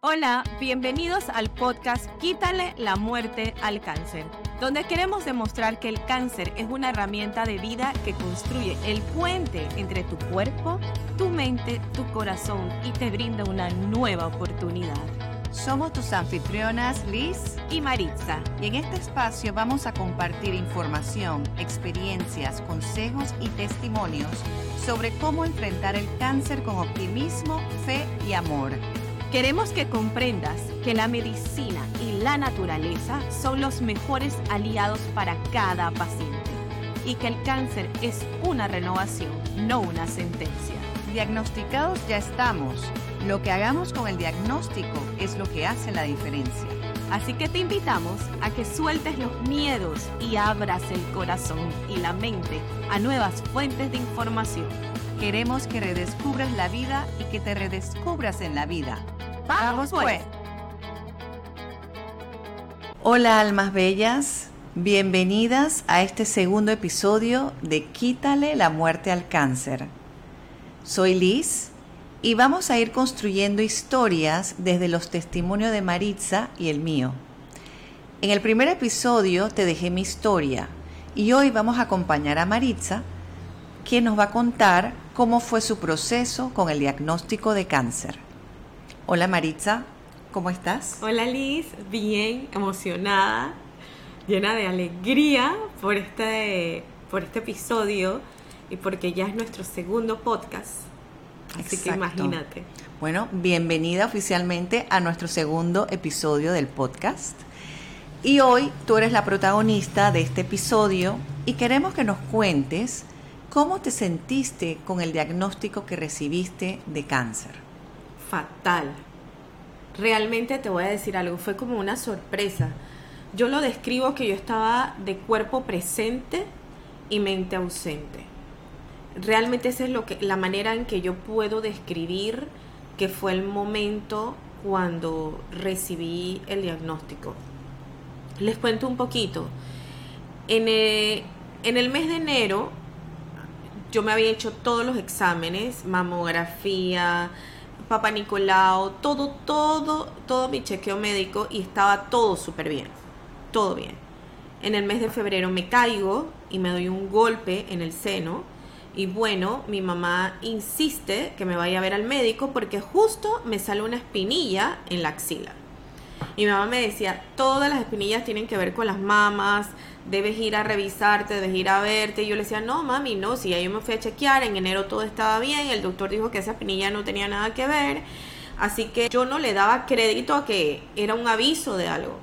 Hola, bienvenidos al podcast Quítale la muerte al cáncer, donde queremos demostrar que el cáncer es una herramienta de vida que construye el puente entre tu cuerpo, tu mente, tu corazón y te brinda una nueva oportunidad. Somos tus anfitrionas Liz y Maritza. Y en este espacio vamos a compartir información, experiencias, consejos y testimonios sobre cómo enfrentar el cáncer con optimismo, fe y amor. Queremos que comprendas que la medicina y la naturaleza son los mejores aliados para cada paciente y que el cáncer es una renovación, no una sentencia. Diagnosticados ya estamos. Lo que hagamos con el diagnóstico es lo que hace la diferencia. Así que te invitamos a que sueltes los miedos y abras el corazón y la mente a nuevas fuentes de información. Queremos que redescubras la vida y que te redescubras en la vida. Vamos pues. Hola almas bellas, bienvenidas a este segundo episodio de Quítale la muerte al cáncer. Soy Liz y vamos a ir construyendo historias desde los testimonios de Maritza y el mío. En el primer episodio te dejé mi historia y hoy vamos a acompañar a Maritza, quien nos va a contar cómo fue su proceso con el diagnóstico de cáncer. Hola Maritza, ¿cómo estás? Hola Liz, bien, emocionada, llena de alegría por este, por este episodio y porque ya es nuestro segundo podcast. Así que imagínate. Bueno, bienvenida oficialmente a nuestro segundo episodio del podcast. Y hoy tú eres la protagonista de este episodio y queremos que nos cuentes cómo te sentiste con el diagnóstico que recibiste de cáncer fatal. Realmente te voy a decir algo, fue como una sorpresa. Yo lo describo que yo estaba de cuerpo presente y mente ausente. Realmente esa es lo que, la manera en que yo puedo describir que fue el momento cuando recibí el diagnóstico. Les cuento un poquito. En el, en el mes de enero yo me había hecho todos los exámenes, mamografía, Papa Nicolau, todo, todo, todo mi chequeo médico y estaba todo súper bien, todo bien. En el mes de febrero me caigo y me doy un golpe en el seno y bueno, mi mamá insiste que me vaya a ver al médico porque justo me sale una espinilla en la axila. Y mi mamá me decía, todas las espinillas tienen que ver con las mamas, debes ir a revisarte, debes ir a verte. Y yo le decía, no, mami, no, si ya me fui a chequear, en enero todo estaba bien, el doctor dijo que esa espinilla no tenía nada que ver. Así que yo no le daba crédito a que era un aviso de algo.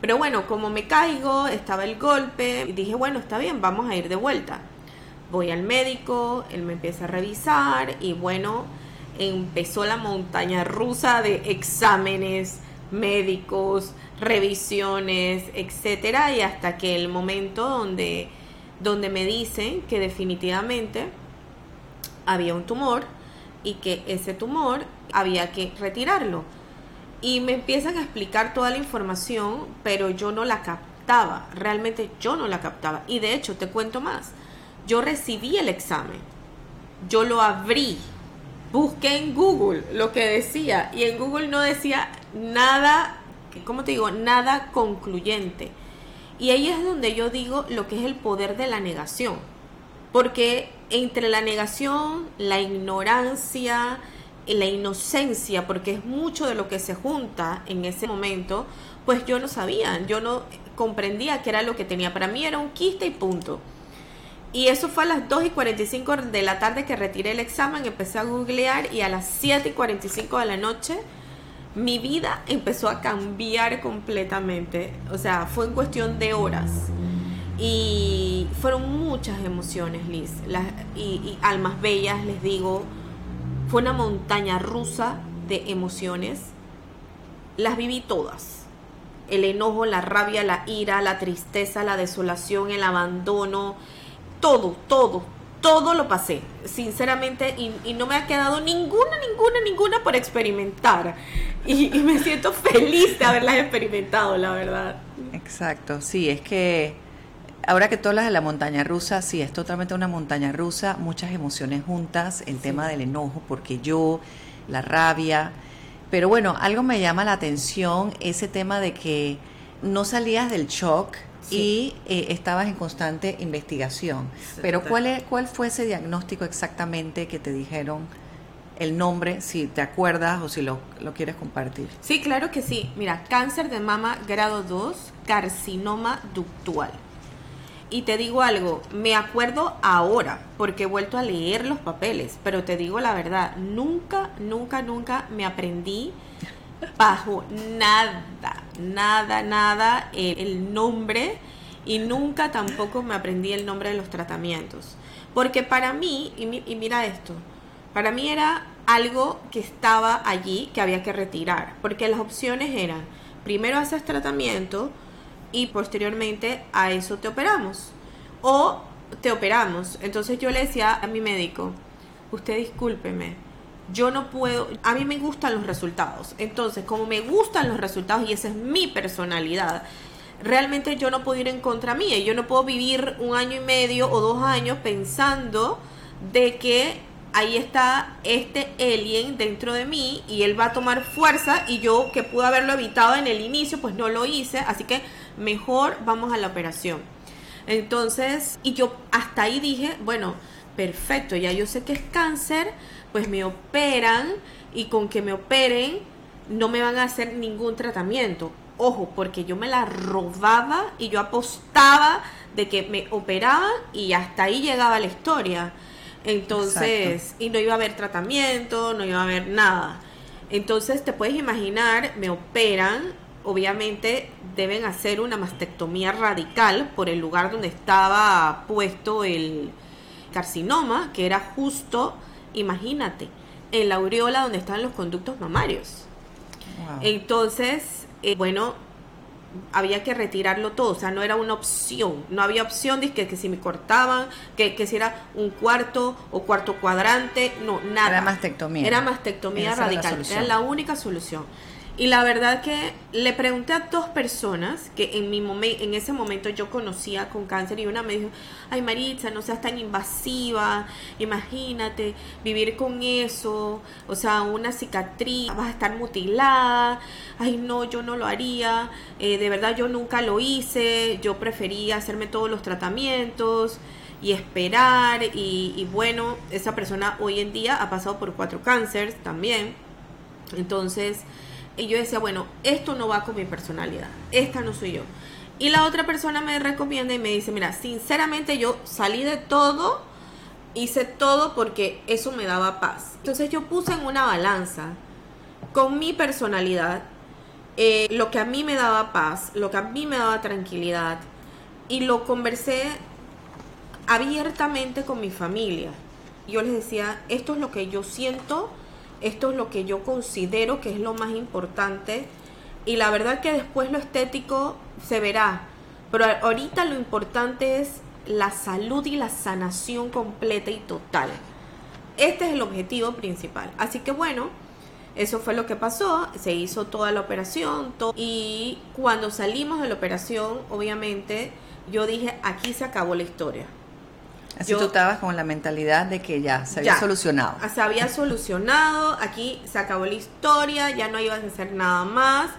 Pero bueno, como me caigo, estaba el golpe, dije, bueno, está bien, vamos a ir de vuelta. Voy al médico, él me empieza a revisar y bueno, empezó la montaña rusa de exámenes, médicos, revisiones, etcétera, y hasta que el momento donde, donde me dicen que definitivamente había un tumor y que ese tumor había que retirarlo. Y me empiezan a explicar toda la información, pero yo no la captaba, realmente yo no la captaba. Y de hecho, te cuento más, yo recibí el examen, yo lo abrí, busqué en Google lo que decía y en Google no decía nada, ¿cómo te digo? Nada concluyente. Y ahí es donde yo digo lo que es el poder de la negación. Porque entre la negación, la ignorancia, la inocencia, porque es mucho de lo que se junta en ese momento, pues yo no sabía, yo no comprendía qué era lo que tenía. Para mí era un quiste y punto. Y eso fue a las 2 y 45 de la tarde que retiré el examen, empecé a googlear y a las 7 y 45 de la noche mi vida empezó a cambiar completamente. O sea, fue en cuestión de horas. Y fueron muchas emociones, Liz. y, y almas bellas, les digo. Fue una montaña rusa de emociones. Las viví todas. El enojo, la rabia, la ira, la tristeza, la desolación, el abandono. Todo, todo, todo lo pasé, sinceramente, y, no me ha quedado ninguna, ninguna, ninguna por experimentar. Y, me siento feliz de haberlas experimentado, la verdad. Exacto, sí, es que ahora que tú hablas de la montaña rusa, sí, es totalmente una montaña rusa, muchas emociones juntas, el tema del enojo, porque yo, la rabia, Pero bueno, algo me llama la atención, ese tema de que no salías del shock y eh, estabas en constante investigación. Pero ¿cuál, es, ¿cuál fue ese diagnóstico exactamente que te dijeron? el nombre, si te acuerdas o si lo, lo, quieres compartir. Sí, claro que sí. Mira, cáncer de mama grado 2, carcinoma ductual. Y te digo algo, me acuerdo ahora, porque he vuelto a leer los papeles, pero te digo la verdad, nunca, nunca, nunca me aprendí bajo nada, nada, nada el nombre y nunca tampoco me aprendí el nombre de los tratamientos. Porque para mí, y, mira esto, para mí era algo que estaba allí que había que retirar, porque las opciones eran, primero haces tratamiento y posteriormente a eso te operamos. O te operamos. Entonces yo le decía a mi médico, usted discúlpeme, yo no puedo, a mí me gustan los resultados. Entonces, como me gustan los resultados y esa es mi personalidad, realmente yo no puedo ir en contra mía. Yo no puedo vivir un año y medio o dos años pensando de que ahí está este alien dentro de mí y él va a tomar fuerza y yo que pude haberlo evitado en el inicio, pues no lo hice. Así que mejor vamos a la operación. Entonces, y yo hasta ahí dije, bueno, perfecto, ya yo sé que es cáncer pues me operan y con que me operen no me van a hacer ningún tratamiento. Ojo, porque yo me la robaba y yo apostaba de que me operaban y hasta ahí llegaba la historia. Entonces, y no iba a haber tratamiento, no iba a haber nada. Entonces, te puedes imaginar, me operan, obviamente deben hacer una mastectomía radical por el lugar donde estaba puesto el carcinoma, que era justo imagínate, en la aureola donde están los conductos mamarios. Entonces, eh, bueno, había que retirarlo todo, o sea, no era una opción, no había opción de que, que si me cortaban, que, que, si era un cuarto o cuarto cuadrante, no, nada. Era mastectomía. Era mastectomía radical, era la única solución. Y la verdad que le pregunté a dos personas que en mi en ese momento yo conocía con cáncer y una me dijo, ay Maritza, no seas tan invasiva, imagínate vivir con eso, o sea, una cicatriz, vas a estar mutilada, ay no, yo no lo haría, eh, de verdad yo nunca lo hice, yo prefería hacerme todos los tratamientos y esperar y, y bueno, esa persona hoy en día ha pasado por cuatro cánceres también, entonces y yo decía, bueno, esto no va con mi personalidad, esta no soy yo. Y la otra persona me recomienda y me dice, mira, sinceramente yo salí de todo, hice todo porque eso me daba paz. Entonces yo puse en una balanza con mi personalidad, eh, lo que a mí me daba paz, lo que a mí me daba tranquilidad, y lo conversé abiertamente con mi familia. Yo les decía, esto es lo que yo siento, esto es lo que yo considero que es lo más importante. Y la verdad que después lo estético se verá. Pero ahorita lo importante es la salud y la sanación completa y total. Este es el objetivo principal. Así que bueno, eso fue lo que pasó. Se hizo toda la operación. y cuando salimos de la operación, obviamente, yo dije, aquí se acabó la historia. Así tú estabas con la mentalidad de que ya se había solucionado. Se había solucionado, aquí se acabó la historia, ya no ibas a hacer nada más.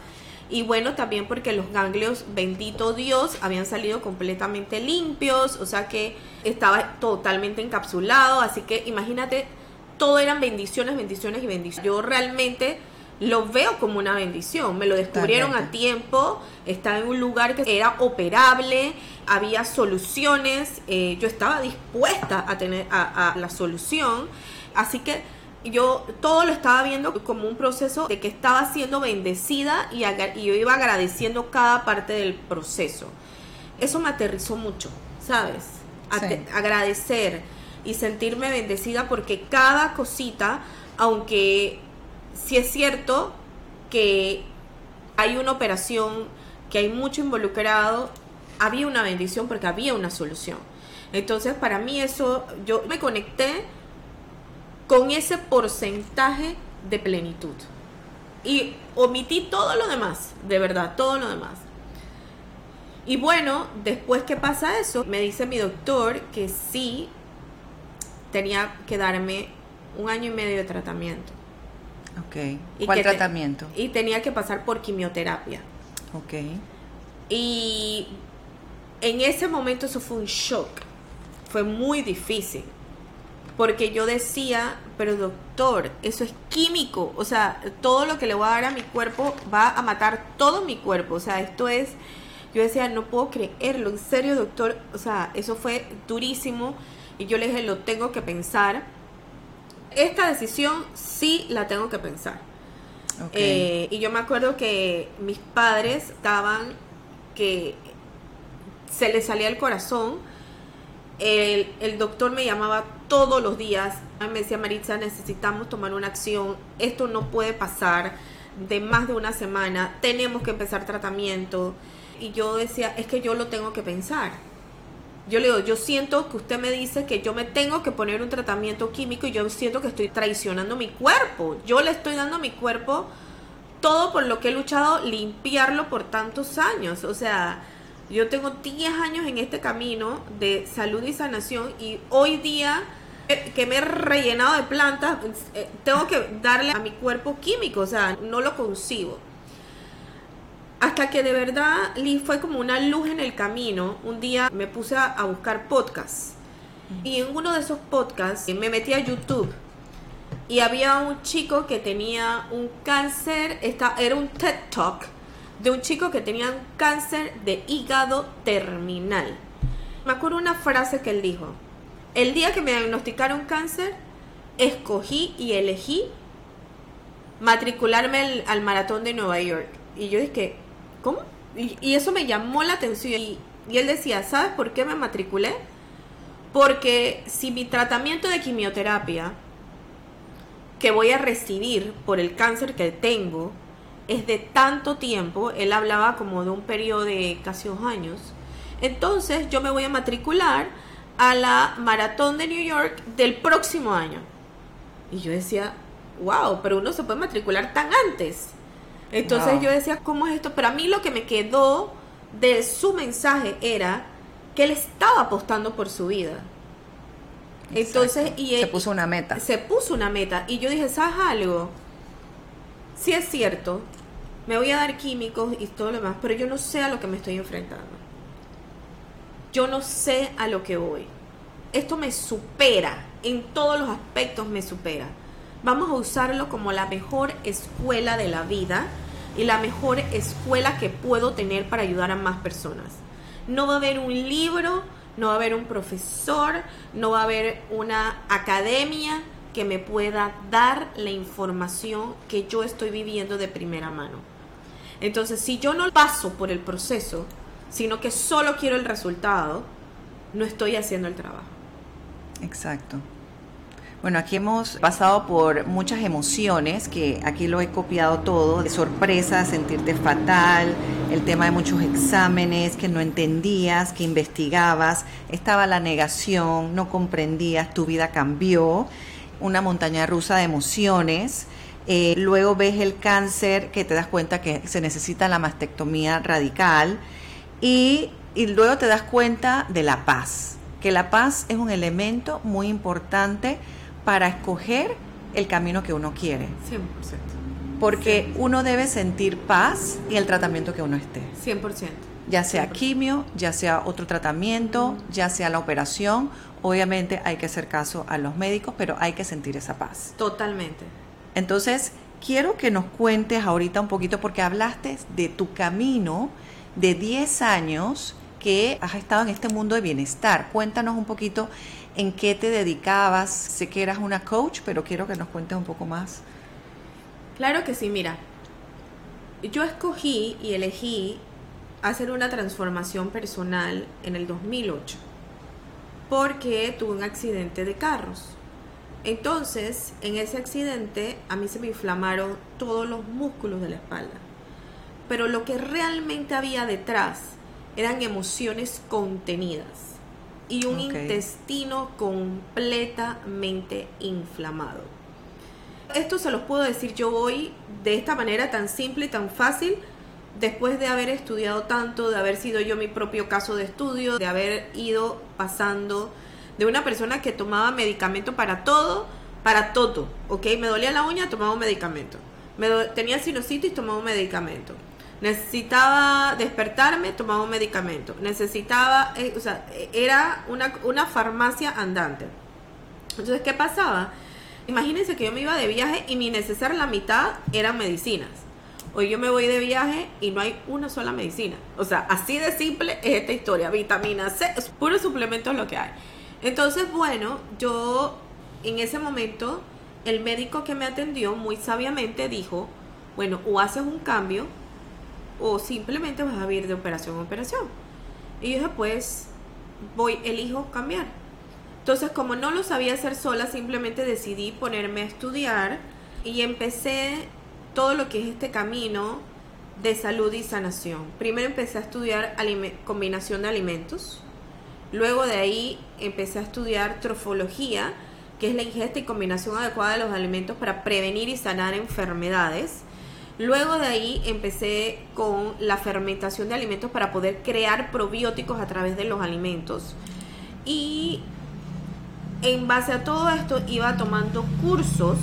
Y bueno, también porque los ganglios, bendito Dios, habían salido completamente limpios, o sea que estaba totalmente encapsulado, así que imagínate, todo eran bendiciones, bendiciones y bendiciones. Yo realmente lo veo como una bendición. Me lo descubrieron a tiempo, estaba en un lugar que era operable, había soluciones, eh, yo estaba dispuesta a tener a, la solución, así que yo todo lo estaba viendo como un proceso de que estaba siendo bendecida y, y yo iba agradeciendo cada parte del proceso. Eso me aterrizó mucho, ¿sabes? Agradecer y sentirme bendecida porque cada cosita, aunque si es cierto que hay una operación, que hay mucho involucrado, había una bendición porque había una solución. Entonces, para mí eso, yo me conecté con ese porcentaje de plenitud. Y omití todo lo demás, de verdad, todo lo demás. Y bueno, después que pasa eso, me dice mi doctor que sí tenía que darme un año y medio de tratamiento. Ok. Y ¿Cuál te- tratamiento? Y tenía que pasar por quimioterapia. Ok. Y en ese momento eso fue un shock. Fue muy difícil. Porque yo decía, pero doctor, eso es químico. O sea, todo lo que le voy a dar a mi cuerpo va a matar todo mi cuerpo. O sea, esto es... Yo decía, no puedo creerlo. En serio, doctor. O sea, eso fue durísimo. Y yo le dije, lo tengo que pensar. Esta decisión sí la tengo que pensar. Eh, y yo me acuerdo que mis padres estaban que se les salía el corazón. El, el doctor me llamaba todos los días. Me decía, Maritza, necesitamos tomar una acción. Esto no puede pasar de más de una semana. Tenemos que empezar tratamiento. Y yo decía, es que yo lo tengo que pensar. Yo le digo, yo siento que usted me dice que yo me tengo que poner un tratamiento químico y yo siento que estoy traicionando mi cuerpo. Yo le estoy dando a mi cuerpo todo por lo que he luchado, limpiarlo por tantos años. O sea, yo tengo 10 años en este camino de salud y sanación y hoy día que me he rellenado de plantas, eh, tengo que darle a mi cuerpo químico, o sea, no lo consigo. Hasta que de verdad fue como una luz en el camino. Un día me puse a, a buscar podcasts. Y en uno de esos podcasts me metí a YouTube. Y había un chico que tenía un cáncer. Esta, era un TED Talk de un chico que tenía un cáncer de hígado terminal. Me acuerdo una frase que él dijo. El día que me diagnosticaron cáncer, escogí y elegí matricularme al, al maratón de Nueva York. Y yo dije, ¿cómo? Y, eso me llamó la atención. Y, y él decía, ¿sabes por qué me matriculé? Porque si mi tratamiento de quimioterapia que voy a recibir por el cáncer que tengo es de tanto tiempo, él hablaba como de un periodo de casi dos años, entonces yo me voy a matricular a la maratón de New York del próximo año. Y yo decía, wow, pero uno se puede matricular tan antes. Entonces Wow. yo decía, ¿cómo es esto? Pero a mí lo que me quedó de su mensaje era que él estaba apostando por su vida. Entonces, y se él- puso una meta. se puso una meta y yo dije, ¿sabes algo? Sí es cierto, me voy a dar químicos y todo lo demás, pero yo no sé a lo que me estoy enfrentando. Yo no sé a lo que voy. Esto me supera, en todos los aspectos me supera. Vamos a usarlo como la mejor escuela de la vida y la mejor escuela que puedo tener para ayudar a más personas. No va a haber un libro, no va a haber un profesor, no va a haber una academia que me pueda dar la información que yo estoy viviendo de primera mano. Entonces, si yo no paso por el proceso, sino que solo quiero el resultado, no estoy haciendo el trabajo. Exacto. Bueno, aquí hemos pasado por muchas emociones, que aquí lo he copiado todo, de sorpresa, sentirte fatal, el tema de muchos exámenes que no entendías, que investigabas, estaba la negación, no comprendías, tu vida cambió, una montaña rusa de emociones. Eh, luego ves el cáncer, que te das cuenta que se necesita la mastectomía radical. Y, y luego te das cuenta de la paz, que la paz es un elemento muy importante para escoger el camino que uno quiere. 100%. Porque uno debe sentir paz en el tratamiento que uno esté. 100%. Ya sea 100%. quimio, ya sea otro tratamiento, ya sea la operación. Obviamente hay que hacer caso a los médicos, pero hay que sentir esa paz. Totalmente. Entonces, quiero que nos cuentes ahorita un poquito, porque hablaste de tu camino de 10 años que has estado en este mundo de bienestar. Cuéntanos un poquito en qué te dedicabas. Sé que eras una coach, pero quiero que nos cuentes un poco más. Claro que sí, mira. Yo escogí y elegí hacer una transformación personal en el 2008 porque tuve un accidente de carros. Entonces, en ese accidente a mí se me inflamaron todos los músculos de la espalda. Pero lo que realmente había detrás eran emociones contenidas y un intestino completamente inflamado. Esto se los puedo decir yo hoy de esta manera tan simple y tan fácil, después de haber estudiado tanto, de haber sido yo mi propio caso de estudio, de haber ido pasando de una persona que tomaba medicamento para todo para todo, ¿ok? Me dolía la uña, tomaba un medicamento. Me tenía sinusitis, tomaba un medicamento. Necesitaba despertarme, tomaba un medicamento. Necesitaba, eh, o sea, era una, una farmacia andante. Entonces, ¿qué pasaba? Imagínense que yo me iba de viaje y mi necesidad la mitad eran medicinas. Hoy yo me voy de viaje y no hay una sola medicina. O sea, así de simple es esta historia. Vitamina C, es puro suplemento lo que hay. Entonces, bueno, yo en ese momento, el médico que me atendió muy sabiamente dijo, bueno, o haces un cambio o simplemente vas a ir de operación a operación. Y yo dije, pues, voy, elijo cambiar. Entonces, como no lo sabía hacer sola, simplemente decidí ponerme a estudiar y empecé todo lo que es este camino de salud y sanación. Primero empecé a estudiar combinación de alimentos, luego de ahí empecé a estudiar trofología, que es la ingesta y combinación adecuada de los alimentos para prevenir y sanar enfermedades. Luego de ahí empecé con la fermentación de alimentos para poder crear probióticos a través de los alimentos. Y en base a todo esto iba tomando cursos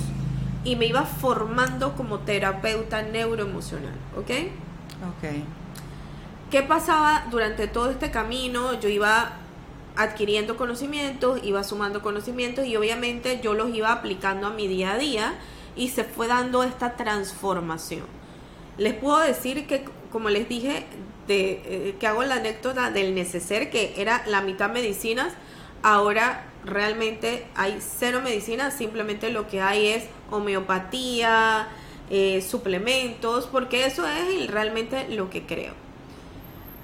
y me iba formando como terapeuta neuroemocional, ¿ok? Ok. ¿Qué pasaba durante todo este camino? Yo iba adquiriendo conocimientos, iba sumando conocimientos y obviamente yo los iba aplicando a mi día a día y se fue dando esta transformación. Les puedo decir que, como les dije, eh, que hago la anécdota del neceser, que era la mitad medicinas, ahora realmente hay cero medicina, simplemente lo que hay es homeopatía, eh, suplementos, porque eso es realmente lo que creo.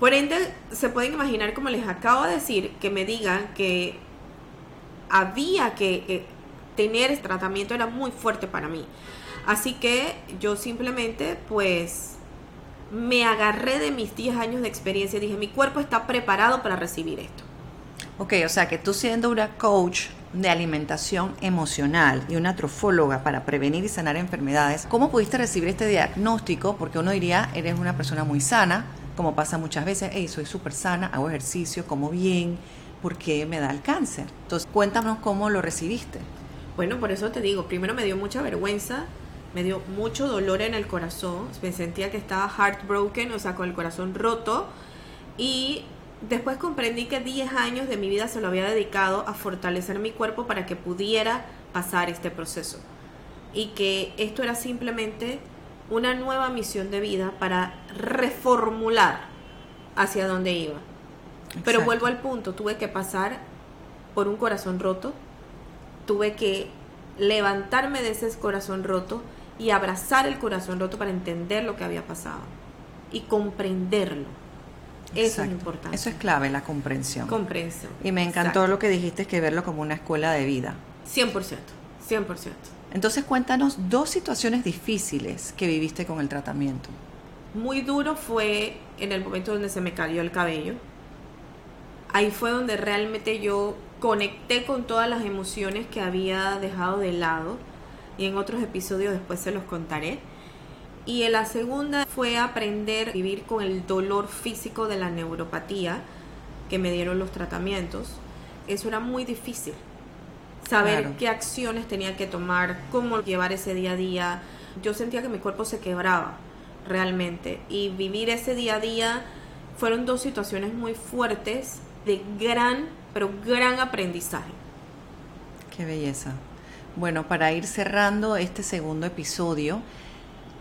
Por ende, se pueden imaginar, como les acabo de decir, que me digan que había que eh, tener este tratamiento era muy fuerte para mí. Así que yo simplemente, pues, me agarré de mis 10 años de experiencia y dije, mi cuerpo está preparado para recibir esto. Ok, o sea que tú siendo una coach de alimentación emocional y una trofóloga para prevenir y sanar enfermedades, ¿cómo pudiste recibir este diagnóstico? Porque uno diría, eres una persona muy sana, como pasa muchas veces, hey, soy súper sana, hago ejercicio, como bien, ¿por qué me da el cáncer? Entonces, cuéntanos cómo lo recibiste. Bueno, por eso te digo, primero me dio mucha vergüenza, me dio mucho dolor en el corazón, me sentía que estaba heartbroken, o sea, con el corazón roto, y Después comprendí que 10 años de mi vida se lo había dedicado a fortalecer mi cuerpo para que pudiera pasar este proceso. Y que esto era simplemente una nueva misión de vida para reformular hacia dónde iba. Pero vuelvo al punto, tuve que pasar por un corazón roto, tuve que levantarme de ese corazón roto y abrazar el corazón roto para entender lo que había pasado y comprenderlo eso es importante. Eso es clave, la comprensión. Comprensión. Y me encantó lo que dijiste, que verlo como una escuela de vida. 100%, 100%. Entonces cuéntanos dos situaciones difíciles que viviste con el tratamiento. Muy duro fue en el momento donde se me cayó el cabello. Ahí fue donde realmente yo conecté con todas las emociones que había dejado de lado y en otros episodios después se los contaré y la segunda fue aprender a vivir con el dolor físico de la neuropatía que me dieron los tratamientos. Eso era muy difícil. Saber qué acciones tenía que tomar, cómo llevar ese día a día. Yo sentía que mi cuerpo se quebraba realmente. Y vivir ese día a día fueron dos situaciones muy fuertes de gran, pero gran aprendizaje. Qué belleza. Bueno, para ir cerrando este segundo episodio,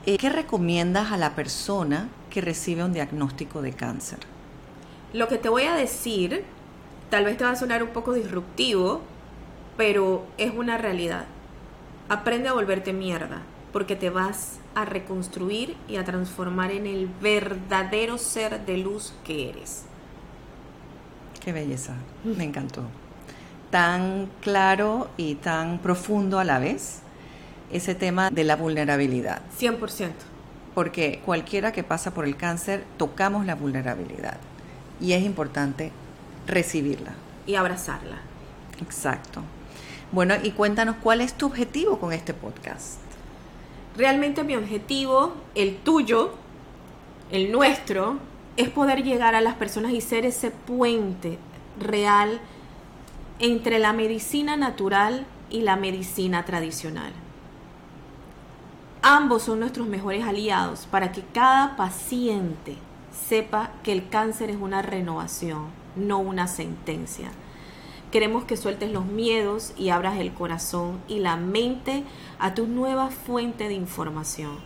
eh, ¿qué recomiendas a la persona que recibe un diagnóstico de cáncer? Lo que te voy a decir tal vez te va a sonar un poco disruptivo, pero es una realidad. Aprende a volverte mierda, porque te vas a reconstruir y a transformar en el verdadero ser de luz que eres. Qué belleza, me encantó. Tan claro y tan profundo a la vez ese tema de la vulnerabilidad. 100%. Porque cualquiera que pasa por el cáncer tocamos la vulnerabilidad y es importante recibirla. Y abrazarla. Exacto. Bueno, y cuéntanos cuál es tu objetivo con este podcast. Realmente mi objetivo, el tuyo, el nuestro, es poder llegar a las personas y ser ese puente real entre la medicina natural y la medicina tradicional. Ambos son nuestros mejores aliados para que cada paciente sepa que el cáncer es una renovación, no una sentencia. Queremos que sueltes los miedos y abras el corazón y la mente a tu nueva fuente de información.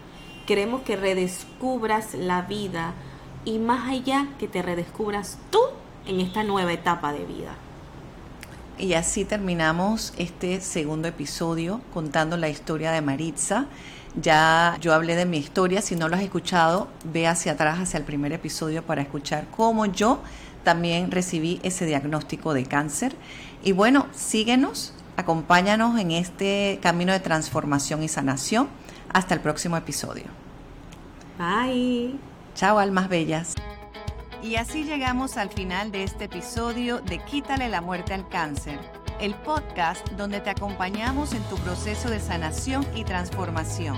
Queremos que redescubras la vida y más allá que te redescubras tú en esta nueva etapa de vida. Y así terminamos este segundo episodio contando la historia de Maritza. Ya yo hablé de mi historia, si no lo has escuchado, ve hacia atrás, hacia el primer episodio para escuchar cómo yo también recibí ese diagnóstico de cáncer. Y bueno, síguenos, acompáñanos en este camino de transformación y sanación. Hasta el próximo episodio. Bye. Chao, almas bellas. Y así llegamos al final de este episodio de Quítale la muerte al cáncer, el podcast donde te acompañamos en tu proceso de sanación y transformación.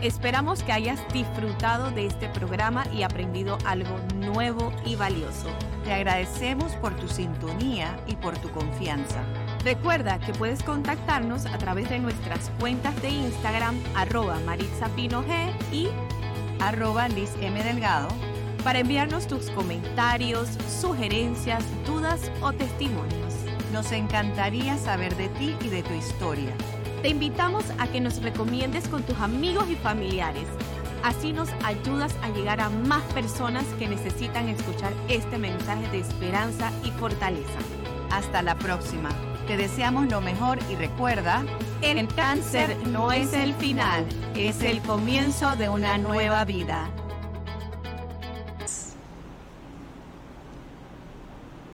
Esperamos que hayas disfrutado de este programa y aprendido algo nuevo y valioso. Te agradecemos por tu sintonía y por tu confianza. Recuerda que puedes contactarnos a través de nuestras cuentas de Instagram arroba y arroba Liz M. Delgado para enviarnos tus comentarios, sugerencias, dudas o testimonios. Nos encantaría saber de ti y de tu historia. Te invitamos a que nos recomiendes con tus amigos y familiares. Así nos ayudas a llegar a más personas que necesitan escuchar este mensaje de esperanza y fortaleza. Hasta la próxima. Te deseamos lo mejor y recuerda, el cáncer no es el final, es el comienzo de una nueva vida.